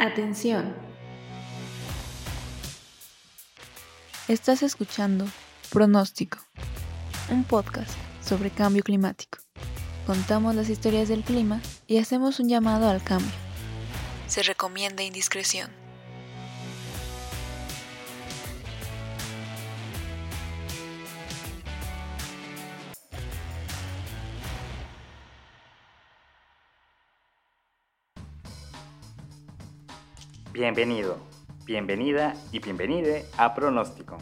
Atención. Estás escuchando Pronóstico, un podcast sobre cambio climático. Contamos las historias del clima y hacemos un llamado al cambio. Se recomienda indiscreción. Bienvenido, bienvenida y bienvenide a Pronóstico.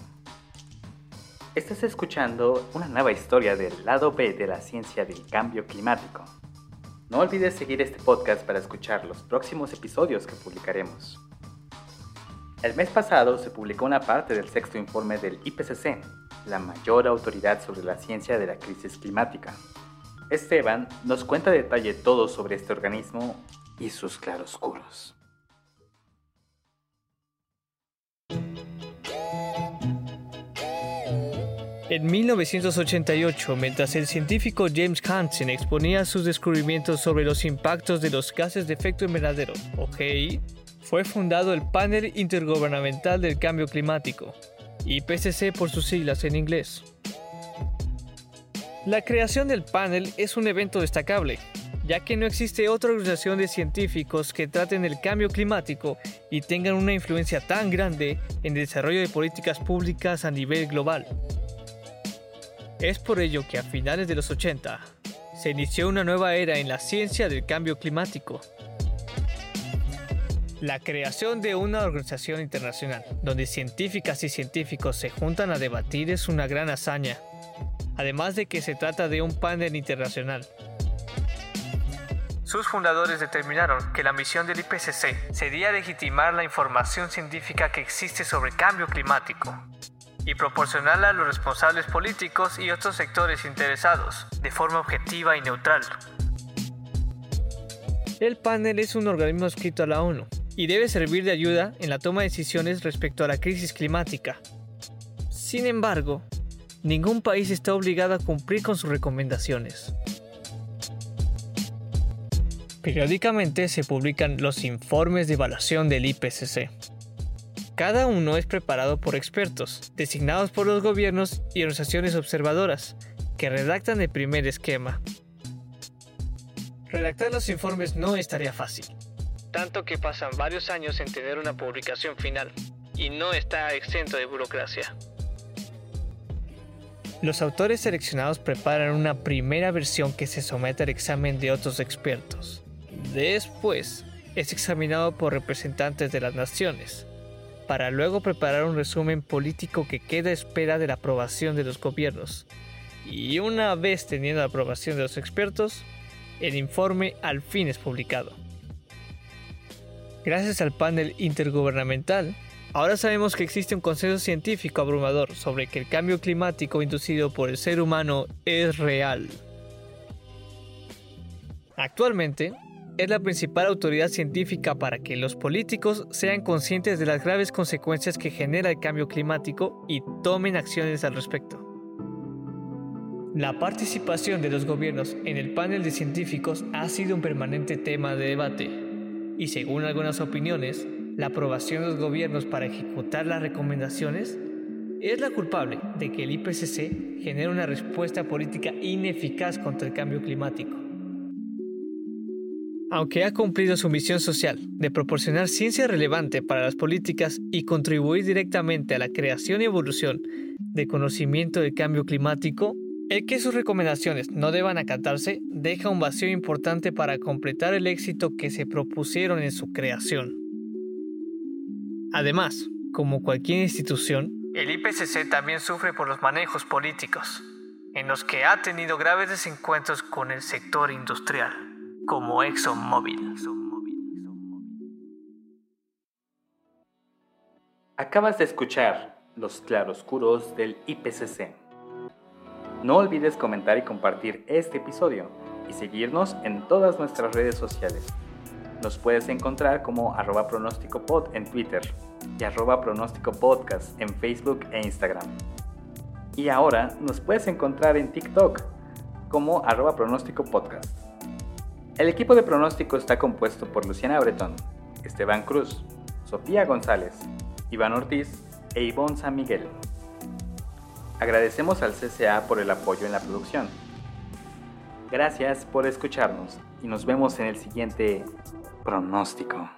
Estás escuchando una nueva historia del lado B de la ciencia del cambio climático. No olvides seguir este podcast para escuchar los próximos episodios que publicaremos. El mes pasado se publicó una parte del sexto informe del IPCC, la mayor autoridad sobre la ciencia de la crisis climática. Esteban nos cuenta detalle todo sobre este organismo y sus claroscuros. En 1988, mientras el científico James Hansen exponía sus descubrimientos sobre los impactos de los gases de efecto invernadero, o GI, fue fundado el Panel Intergubernamental del Cambio Climático, IPCC por sus siglas en inglés. La creación del panel es un evento destacable, ya que no existe otra organización de científicos que traten el cambio climático y tengan una influencia tan grande en el desarrollo de políticas públicas a nivel global. Es por ello que a finales de los 80 se inició una nueva era en la ciencia del cambio climático. La creación de una organización internacional donde científicas y científicos se juntan a debatir es una gran hazaña, además de que se trata de un panel internacional. Sus fundadores determinaron que la misión del IPCC sería legitimar la información científica que existe sobre cambio climático y proporcionarla a los responsables políticos y otros sectores interesados, de forma objetiva y neutral. El panel es un organismo escrito a la ONU y debe servir de ayuda en la toma de decisiones respecto a la crisis climática. Sin embargo, ningún país está obligado a cumplir con sus recomendaciones. Periódicamente se publican los informes de evaluación del IPCC, cada uno es preparado por expertos, designados por los gobiernos y organizaciones observadoras, que redactan el primer esquema. Redactar los informes no estaría fácil, tanto que pasan varios años en tener una publicación final, y no está exento de burocracia. Los autores seleccionados preparan una primera versión que se somete al examen de otros expertos. Después, es examinado por representantes de las naciones, para luego preparar un resumen político que queda a espera de la aprobación de los gobiernos. Y una vez teniendo la aprobación de los expertos, el informe al fin es publicado. Gracias al panel intergubernamental, ahora sabemos que existe un consenso científico abrumador sobre que el cambio climático inducido por el ser humano es real. Actualmente, es la principal autoridad científica para que los políticos sean conscientes de las graves consecuencias que genera el cambio climático y tomen acciones al respecto. La participación de los gobiernos en el panel de científicos ha sido un permanente tema de debate, y según algunas opiniones, la aprobación de los gobiernos para ejecutar las recomendaciones es la culpable de que el IPCC genere una respuesta política ineficaz contra el cambio climático. Aunque ha cumplido su misión social de proporcionar ciencia relevante para las políticas y contribuir directamente a la creación y evolución de conocimiento del cambio climático, el que sus recomendaciones no deban acatarse deja un vacío importante para completar el éxito que se propusieron en su creación. Además, como cualquier institución, el IPCC también sufre por los manejos políticos, en los que ha tenido graves desencuentros con el sector industrial como ExxonMobil. Acabas de escuchar Los claroscuros del IPCC. No olvides comentar y compartir este episodio y seguirnos en todas nuestras redes sociales. Nos puedes encontrar como arroba pronósticopod en Twitter y arroba pronósticopodcast en Facebook e Instagram. Y ahora nos puedes encontrar en TikTok como arroba pronósticopodcast. El equipo de pronóstico está compuesto por Luciana Bretón, Esteban Cruz, Sofía González, Iván Ortiz e Ivonne San Miguel. Agradecemos al CCA por el apoyo en la producción. Gracias por escucharnos y nos vemos en el siguiente pronóstico.